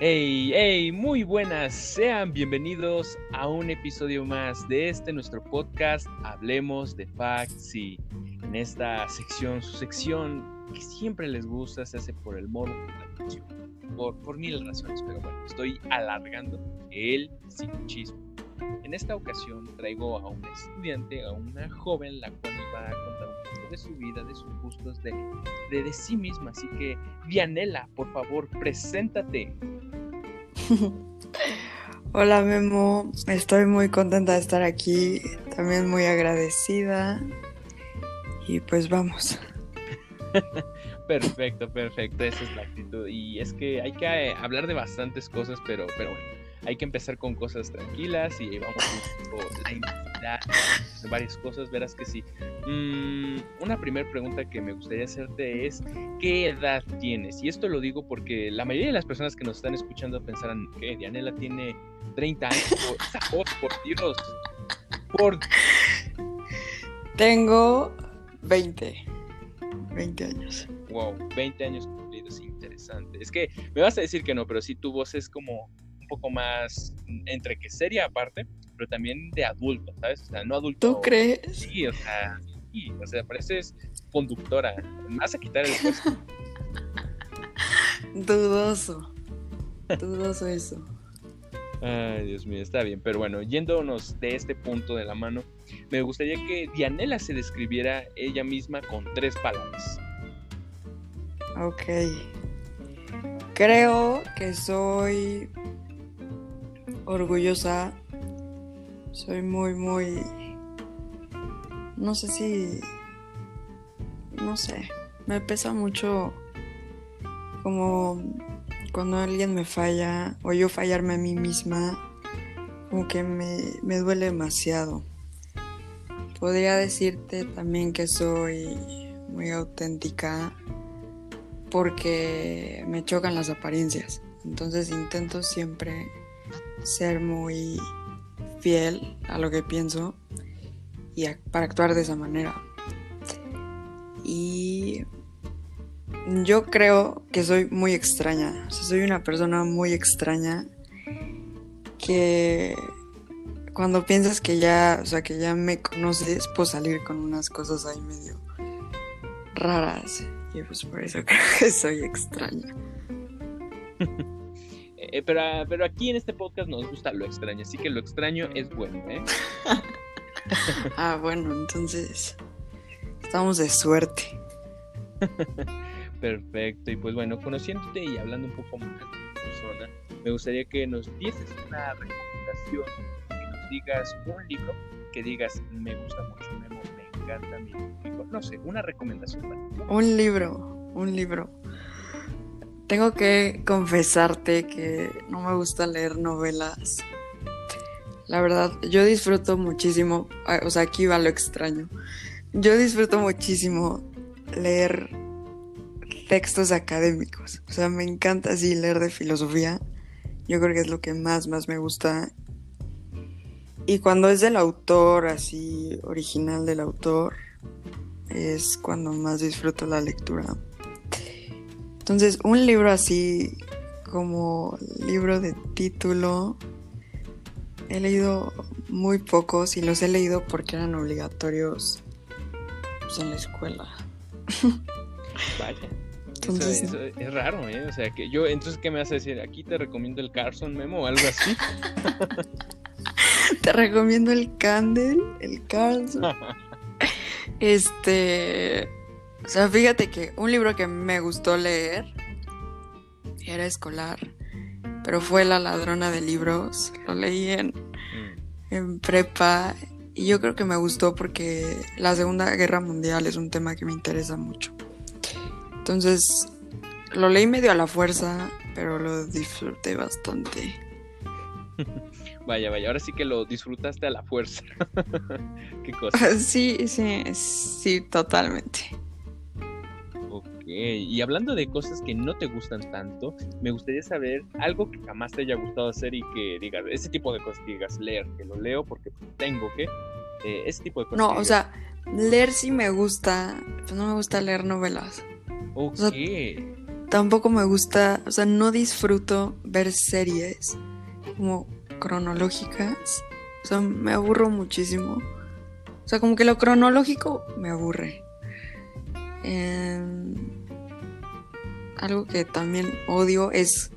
Hey, hey, muy buenas, sean bienvenidos a un episodio más de este nuestro podcast Hablemos de y en esta sección, su sección que siempre les gusta, se hace por el modo por, por mil razones, pero bueno, estoy alargando el sinchismo. En esta ocasión traigo a un estudiante, a una joven, la cual va a contar un de su vida, de sus gustos, de, de, de sí misma. Así que, Dianela, por favor, preséntate. Hola Memo, estoy muy contenta de estar aquí, también muy agradecida y pues vamos. perfecto, perfecto, esa es la actitud y es que hay que eh, hablar de bastantes cosas, pero, pero bueno, hay que empezar con cosas tranquilas y vamos a la varias cosas, verás que sí. Mm, una primera pregunta que me gustaría hacerte es, ¿qué edad tienes? Y esto lo digo porque la mayoría de las personas que nos están escuchando pensarán que Dianela tiene 30 años. Por, por Dios. Por... Tengo 20. 20 años. Wow, 20 años cumplidos, interesante. Es que me vas a decir que no, pero sí tu voz es como poco más entre que seria aparte, pero también de adulto, ¿sabes? O sea, no adulto. ¿Tú crees? Sí, o sea, sí, o sea, pareces conductora. Vas a quitar el puesto. Dudoso. Dudoso eso. Ay, Dios mío, está bien. Pero bueno, yéndonos de este punto de la mano, me gustaría que Dianela se describiera ella misma con tres palabras. Ok. Creo que soy orgullosa. Soy muy, muy... No sé si... No sé. Me pesa mucho como cuando alguien me falla o yo fallarme a mí misma. Como que me, me duele demasiado. Podría decirte también que soy muy auténtica porque me chocan las apariencias. Entonces intento siempre ser muy fiel a lo que pienso y para actuar de esa manera. Y yo creo que soy muy extraña. soy una persona muy extraña que cuando piensas que ya, o sea, que ya me conoces, puedo salir con unas cosas ahí medio raras. Y pues por eso creo que soy extraña. Eh, pero, pero aquí en este podcast nos gusta lo extraño, así que lo extraño es bueno, ¿eh? ah, bueno, entonces estamos de suerte. Perfecto, y pues bueno, conociéndote y hablando un poco más de tu persona, me gustaría que nos dieses una recomendación, que nos digas un libro que digas, me gusta mucho, me, me encanta mi libro. No sé, una recomendación para ti. Un libro, un libro. Tengo que confesarte que no me gusta leer novelas. La verdad, yo disfruto muchísimo, o sea, aquí va lo extraño. Yo disfruto muchísimo leer textos académicos. O sea, me encanta así leer de filosofía. Yo creo que es lo que más, más me gusta. Y cuando es del autor, así, original del autor, es cuando más disfruto la lectura. Entonces, un libro así como libro de título, he leído muy pocos y los he leído porque eran obligatorios pues, en la escuela. Vaya. Entonces, eso, es raro, ¿eh? O sea, que yo, entonces, ¿qué me a decir? Aquí te recomiendo el Carson Memo o algo así. te recomiendo el Candle, el Carson. este. O sea, fíjate que un libro que me gustó leer era escolar, pero fue La ladrona de libros. Lo leí en, mm. en prepa y yo creo que me gustó porque la Segunda Guerra Mundial es un tema que me interesa mucho. Entonces, lo leí medio a la fuerza, pero lo disfruté bastante. Vaya, vaya, ahora sí que lo disfrutaste a la fuerza. Qué cosa. Sí, sí, sí, totalmente y hablando de cosas que no te gustan tanto, me gustaría saber algo que jamás te haya gustado hacer y que digas, ese tipo de cosas que digas, leer, que lo leo porque tengo que, eh, ese tipo de cosas. No, o sea, leer sí me gusta, pero no me gusta leer novelas. Ok. tampoco me gusta, o sea, no disfruto ver series como cronológicas. O sea, me aburro muchísimo. O sea, como que lo cronológico me aburre. Em, algo que también odio es,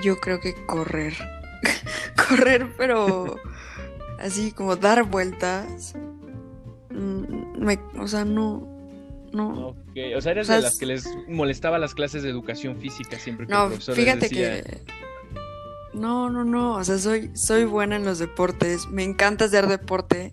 yo creo que correr. correr, pero así como dar vueltas. Mm, me, o sea, no, no. O sea, eres de las que les molestaba las clases de educación física siempre que no, el profesor fíjate decía... que no, no, no, o sea, soy soy buena en los deportes, me encanta hacer deporte,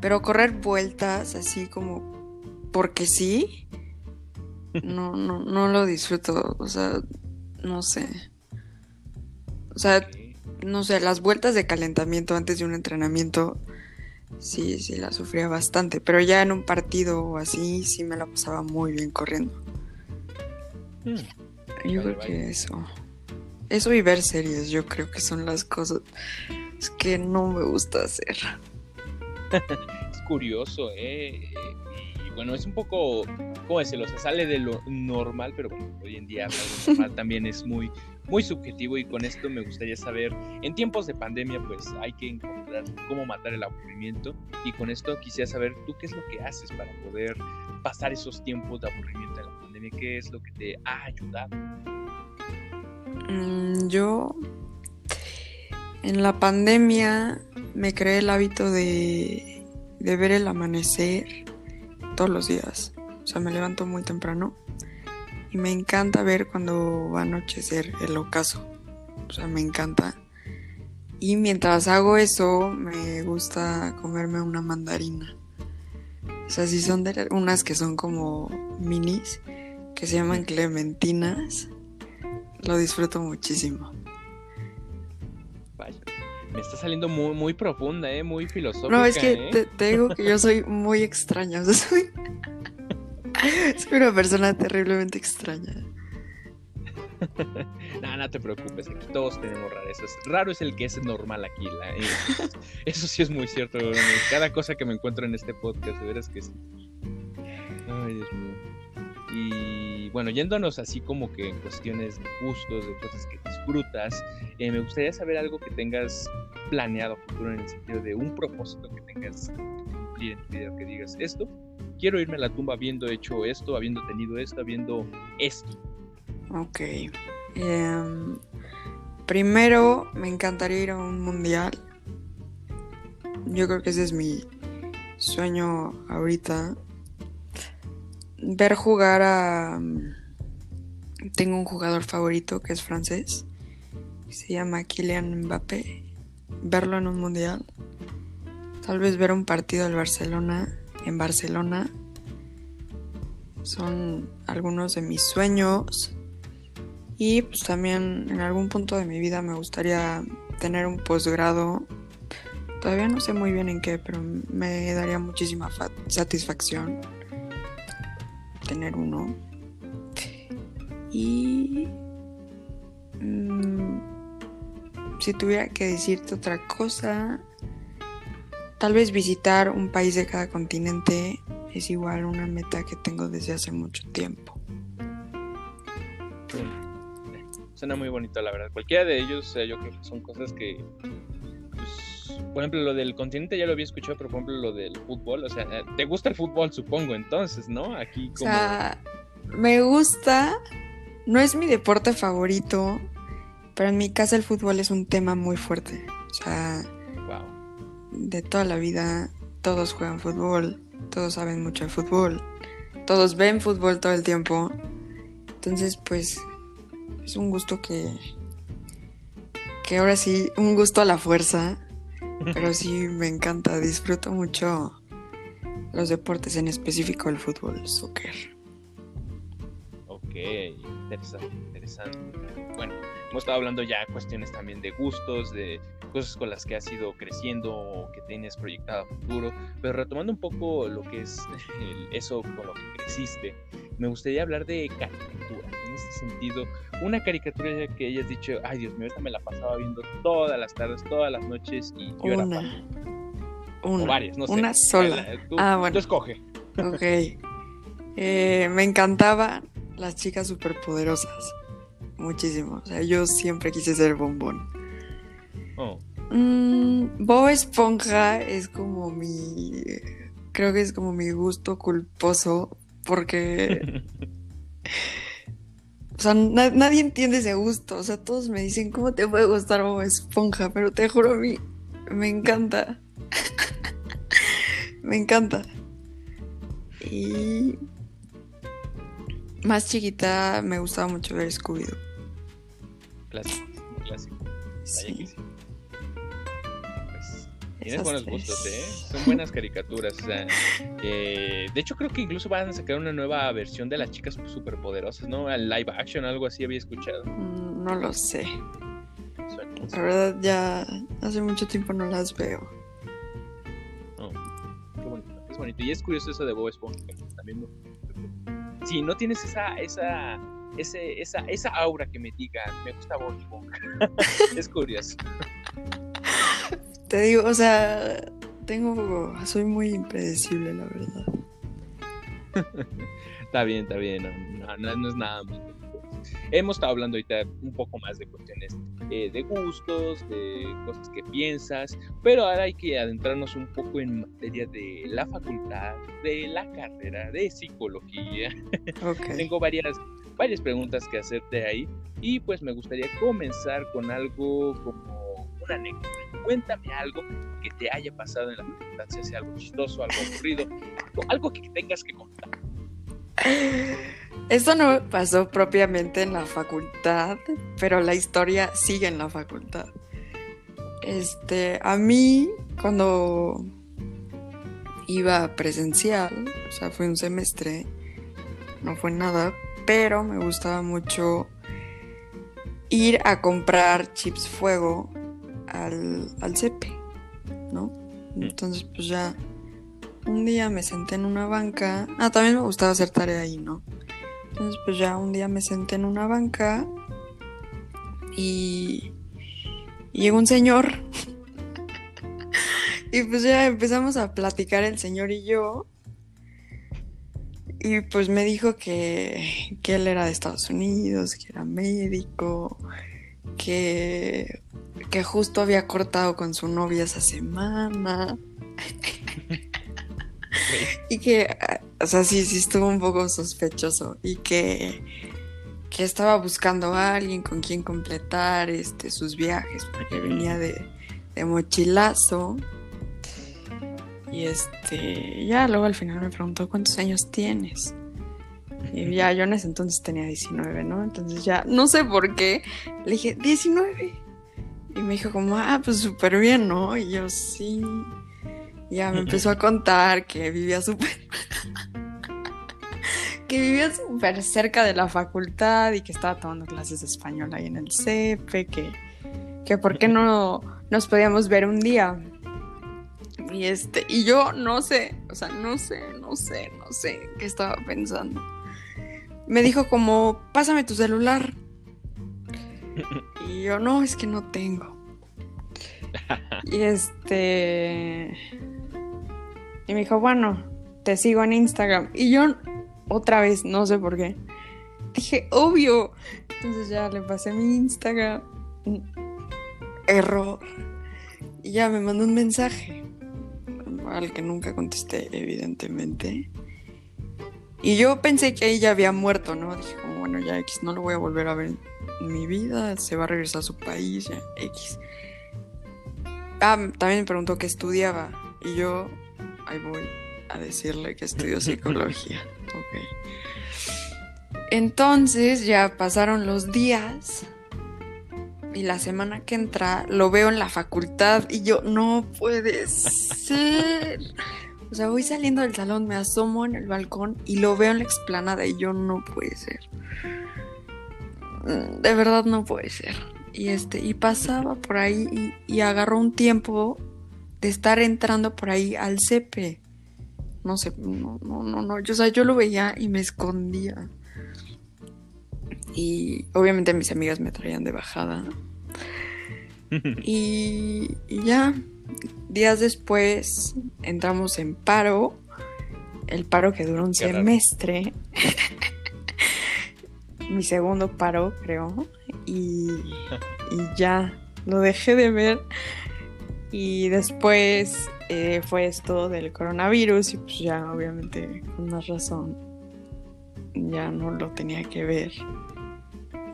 pero correr vueltas así como porque sí, no no no lo disfruto, o sea, no sé. O sea, no sé, las vueltas de calentamiento antes de un entrenamiento sí, sí la sufría bastante, pero ya en un partido o así sí me la pasaba muy bien corriendo. Hmm, Yo Vale, creo vale. que eso. Eso y ver series, yo creo que son las cosas que no me gusta hacer. Es curioso, ¿eh? Bueno, es un poco, ¿cómo decirlo? Se sale de lo normal, pero bueno, hoy en día lo normal también es muy, muy subjetivo y con esto me gustaría saber, en tiempos de pandemia pues hay que encontrar cómo matar el aburrimiento y con esto quisiera saber tú qué es lo que haces para poder pasar esos tiempos de aburrimiento en la pandemia, qué es lo que te ha ayudado. Mm, yo en la pandemia me creé el hábito de, de ver el amanecer todos los días. O sea, me levanto muy temprano y me encanta ver cuando va a anochecer el ocaso. O sea, me encanta. Y mientras hago eso, me gusta comerme una mandarina. O sea, si son unas que son como minis, que se llaman clementinas, lo disfruto muchísimo. Vaya, me está saliendo muy, muy profunda, ¿eh? Muy filosófica. No, es que ¿eh? te, te digo que yo soy muy extraña. O sea, soy, soy una persona terriblemente extraña. No, no te preocupes, aquí todos tenemos rarezas. Raro es el que es normal aquí. la- eh, eso sí es muy cierto. Cada cosa que me encuentro en este podcast, de veras que sí. Bueno, yéndonos así como que en cuestiones de gustos, de cosas que disfrutas, eh, me gustaría saber algo que tengas planeado futuro en el sentido de un propósito que tengas que cumplir en tu vida, que digas esto, quiero irme a la tumba habiendo hecho esto, habiendo tenido esto, habiendo esto. Ok. Em, primero, me encantaría ir a un mundial. Yo creo que ese es mi sueño ahorita. Ver jugar a... Tengo un jugador favorito que es francés. Se llama Kylian Mbappé. Verlo en un mundial. Tal vez ver un partido del Barcelona en Barcelona. Son algunos de mis sueños. Y pues también en algún punto de mi vida me gustaría tener un posgrado. Todavía no sé muy bien en qué, pero me daría muchísima fa- satisfacción tener uno. Y mm, si tuviera que decirte otra cosa, tal vez visitar un país de cada continente es igual una meta que tengo desde hace mucho tiempo. Suena muy bonito, la verdad. Cualquiera de ellos, eh, yo creo que son cosas que. Por ejemplo, lo del continente ya lo había escuchado, pero por ejemplo, lo del fútbol, o sea, eh, ¿te gusta el fútbol, supongo, entonces, ¿no? Aquí O como. sea, me gusta, no es mi deporte favorito, pero en mi casa el fútbol es un tema muy fuerte. O sea, Wow. de toda la vida todos juegan fútbol, todos saben mucho de fútbol, todos ven fútbol todo el tiempo. Entonces, pues, es un gusto que, que ahora sí, un gusto a la fuerza, pero sí me encanta, disfruto mucho los deportes, en específico el fútbol, el soccer. Ok, interesante, interesante. Bueno, hemos estado hablando ya cuestiones también de gustos, de cosas con las que has ido creciendo o que tienes proyectado a futuro, pero retomando un poco lo que es el- eso con lo que creciste, me gustaría hablar de caricatura. En este sentido, una caricatura que hayas dicho, ay Dios mío, esta me la pasaba viendo todas las tardes, todas las noches y yo era fan". Una. O varias, no sé. Una sola. La- Tú, Ah, tú bueno. escoge. Ok. Eh, me encantaba las chicas superpoderosas. Muchísimo. O sea, yo siempre quise ser bombón. Oh. Mm, Bob Esponja es como mi. Creo que es como mi gusto culposo. Porque. O sea, na- nadie entiende ese gusto. O sea, todos me dicen, ¿cómo te puede gustar Bob Esponja? Pero te juro, a mí me encanta. me encanta. Y. Más chiquita me gustaba mucho ver Scooby-Doo. Clásico, clásico. Sí, tienes buenos gustos, ¿eh? Son buenas caricaturas. O sea, eh, de hecho, creo que incluso van a sacar una nueva versión de las chicas superpoderosas, ¿no? Al live action, algo así había escuchado. Mm, No lo sé. Suena- La verdad, ya hace mucho tiempo no las veo. Oh, qué bonito, es bonito. Y es curioso eso de Bob Esponja, también me- Si no tienes esa, esa, ese, esa, esa aura que me diga, me gusta Bob Esponja. es curioso. Te digo, o sea, tengo. Soy muy impredecible, la verdad. Está bien, está bien, no, no- no- es nada más. Hemos estado hablando ahorita un poco más de cuestiones eh, de gustos, de cosas que piensas, pero ahora hay que adentrarnos un poco en materia de la facultad, de la carrera, de psicología. Ok. Tengo varias, varias preguntas que hacerte ahí y pues me gustaría comenzar con algo como anécdota. Cuéntame algo que te haya pasado en la facultad, sea algo chistoso, algo aburrido, algo que tengas que contar. Esto no pasó propiamente en la facultad, pero la historia sigue en la facultad. Este, a mí, cuando iba presencial, o sea, fue un semestre, no fue nada, pero me gustaba mucho ir a comprar chips fuego al, al CEPE, ¿no? Entonces, pues ya un día me senté en una banca. Ah, también me gustaba hacer tarea ahí, ¿no? Entonces, pues ya un día me senté en una banca y, y llegó un señor. y pues ya empezamos a platicar el señor y yo. Y pues me dijo que, que él era de Estados Unidos, que era médico, que, que justo había cortado con su novia esa semana. Y que, o sea, sí, sí estuvo un poco sospechoso. Y que, que estaba buscando a alguien con quien completar este, sus viajes, porque venía de, de mochilazo. Y este, ya luego al final me preguntó cuántos años tienes. Y ya yo en ese entonces tenía 19, ¿no? Entonces ya, no sé por qué, le dije, 19. Y me dijo como, ah, pues súper bien, ¿no? Y yo, sí. Ya me empezó a contar que vivía súper. que vivía súper cerca de la facultad y que estaba tomando clases de español ahí en el CEPE, que, que por qué no nos podíamos ver un día. Y este, y yo no sé, o sea, no sé, no sé, no sé qué estaba pensando. Me dijo como, pásame tu celular. Y yo, no, es que no tengo. Y este. Y me dijo, bueno, te sigo en Instagram. Y yo, otra vez, no sé por qué. Dije, obvio. Entonces ya le pasé mi Instagram. Error. Y ya me mandó un mensaje. Al que nunca contesté, evidentemente. Y yo pensé que ella había muerto, ¿no? Dije, como, bueno, ya X, no lo voy a volver a ver en mi vida. Se va a regresar a su país, ya X. Ah, también me preguntó qué estudiaba. Y yo, ahí voy a decirle que estudio psicología. Ok. Entonces ya pasaron los días. Y la semana que entra lo veo en la facultad. Y yo, no puede ser. O sea, voy saliendo del salón, me asomo en el balcón y lo veo en la explanada. Y yo, no puede ser. Mm, De verdad no puede ser. Y este, y pasaba por ahí y, y agarró un tiempo de estar entrando por ahí al CEPE. No sé, no, no, no, no. Yo, o sea, yo lo veía y me escondía. Y obviamente mis amigas me traían de bajada. Y, y ya, días después entramos en paro. El paro que duró un Qué semestre. mi segundo paro, creo, y, y ya lo dejé de ver. Y después eh, fue esto del coronavirus y pues ya obviamente con más razón ya no lo tenía que ver.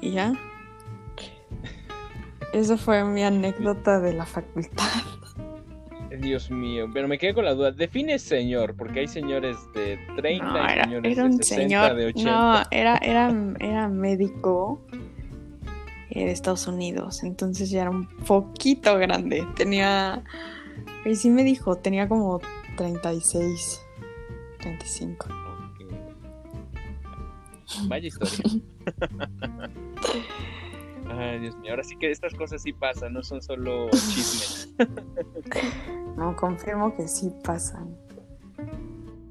Y ya. Esa fue mi anécdota de la facultad. Dios mío, pero me quedé con la duda. Define señor, porque hay señores de 30 No, y era, señores era de un 60, señor. de 80. No, era, era, era médico eh, de Estados Unidos. Entonces ya era un poquito grande. Tenía. Y sí me dijo, tenía como 36, 35. Ok. Vaya historia. Ay, Dios mío. Ahora sí que estas cosas sí pasan, no son solo chismes. No, confirmo que sí pasan.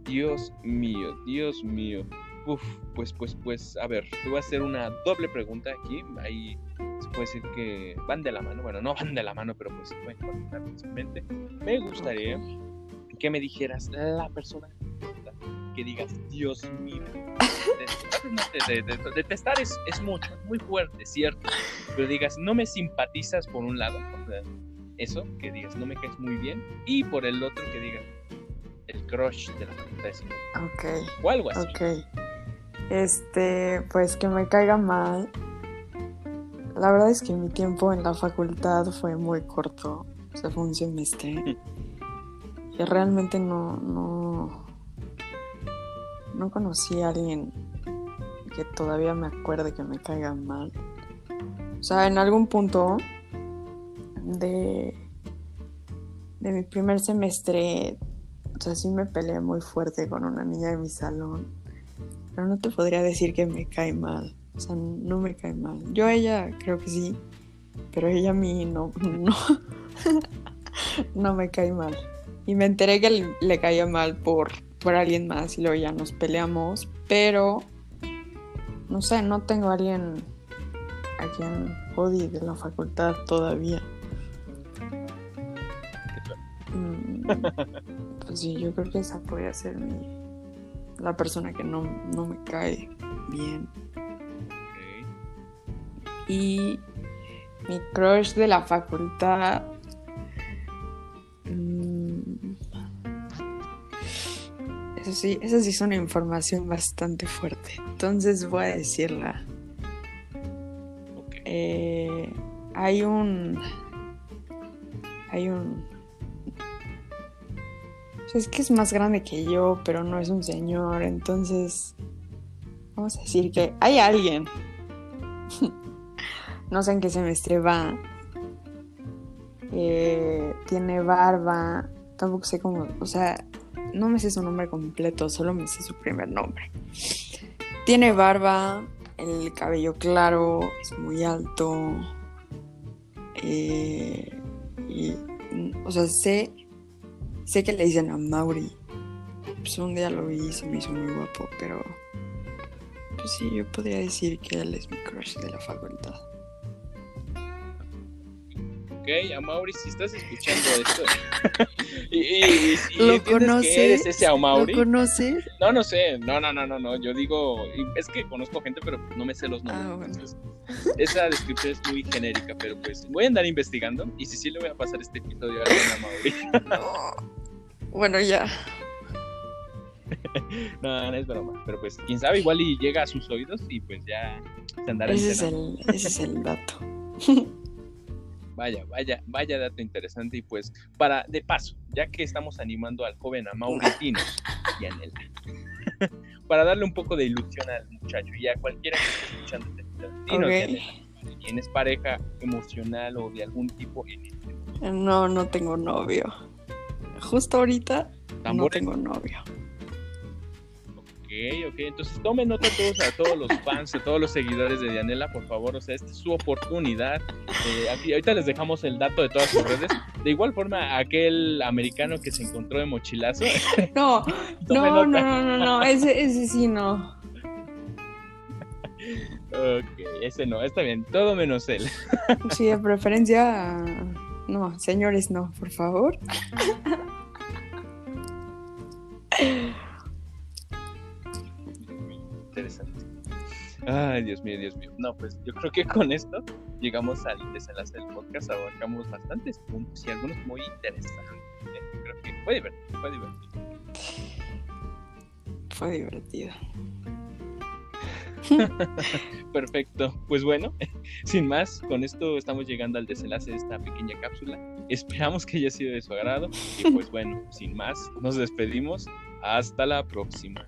Dios mío, Dios mío. Uf, pues, pues, pues, a ver, te voy a hacer una doble pregunta aquí. Ahí se puede decir que van de la mano. Bueno, no van de la mano, pero pues se pueden conectar fácilmente. Me gustaría que me dijeras la persona que digas, Dios mío. De- de- de- de- Detestar es, es mucho, es muy fuerte, cierto. Pero digas, no me simpatizas por un lado, sea, eso, que digas, no me caes muy bien. Y por el otro, que digas, el crush de la facultad de cine. Ok, O algo así. ok. Este, pues que me caiga mal. La verdad es que mi tiempo en la facultad fue muy corto. O sea, fue un semestre. Y realmente no, no, no conocí a alguien que todavía me acuerde que me caiga mal. O sea, en algún punto de, de mi primer semestre, o sea, sí me peleé muy fuerte con una niña de mi salón. Pero no te podría decir que me cae mal. O sea, no me cae mal. Yo a ella creo que sí, pero ella a mí no, no, no me cae mal. Y me enteré que le, le caía mal por, por alguien más y luego ya nos peleamos, pero no sé, no tengo a alguien a quien odie de la facultad todavía. Mm, Pues sí, yo creo que esa podría ser mi, la persona que no, no me cae bien. Y mi crush de la facultad. Eso sí, eso sí es una información bastante fuerte. Entonces voy a decirla. Eh, hay un. Hay un. o sea, es que es más grande que yo, pero no es un señor. Entonces. Vamos a decir que hay alguien. no sé en qué semestre va. Eh, tiene barba. Tampoco sé cómo. O sea, no me sé su nombre completo, solo me sé su primer nombre. Tiene barba, el cabello claro, es muy alto. eh, o sea, sé, sé que le dicen a Mauri. Pues un día lo vi y se me hizo muy guapo, pero. Pues sí, yo podría decir que él es mi crush de la facultad. Ok, Amaury, si estás escuchando esto y, y- y si ¿Lo que conoces? eres ese Amaury, ¿Lo conoces? no, no sé, no, no, no, no, no, yo digo, es que conozco gente, pero no me sé los nombres. Ah, bueno. entonces, esa descripción es muy genérica, pero pues voy a andar investigando y si sí le voy a pasar este episodio a alguien Amaury. Bueno, ya. no, no es broma, pero pues quién sabe, igual y llega a sus oídos y pues ya se andará Ese es el, ese es el dato. Vaya, vaya, vaya dato interesante. Y pues, para, de paso, ya que estamos animando al joven a Mauritinos y Anela, para darle un poco de ilusión al muchacho y a cualquiera que esté escuchando este episodio, dinos, Ok. Yanela, si ¿tienes pareja emocional o de algún tipo en este No, no tengo novio. Justo ahorita no tengo novio. Ok, ok, entonces tomen nota todos a todos los fans, a todos los seguidores de Dianela, por favor, o sea, esta es su oportunidad. Eh, aquí, ahorita les dejamos el dato de todas sus redes. De igual forma, aquel americano que se encontró de mochilazo, No, Tome no, no, no, no, no, ese, ese sí no. Ok, ese no, está bien, todo menos él. Sí, de preferencia. No, señores, no, por favor. Ay, Dios mío, Dios mío. No, pues yo creo que con esto llegamos al desenlace del podcast. Abarcamos bastantes puntos y algunos muy interesantes. ¿eh? Creo que fue divertido, fue divertido. Fue divertido. Perfecto. Pues bueno, sin más, con esto estamos llegando al desenlace de esta pequeña cápsula. Esperamos que haya sido de su agrado. Y pues bueno, sin más, nos despedimos. Hasta la próxima.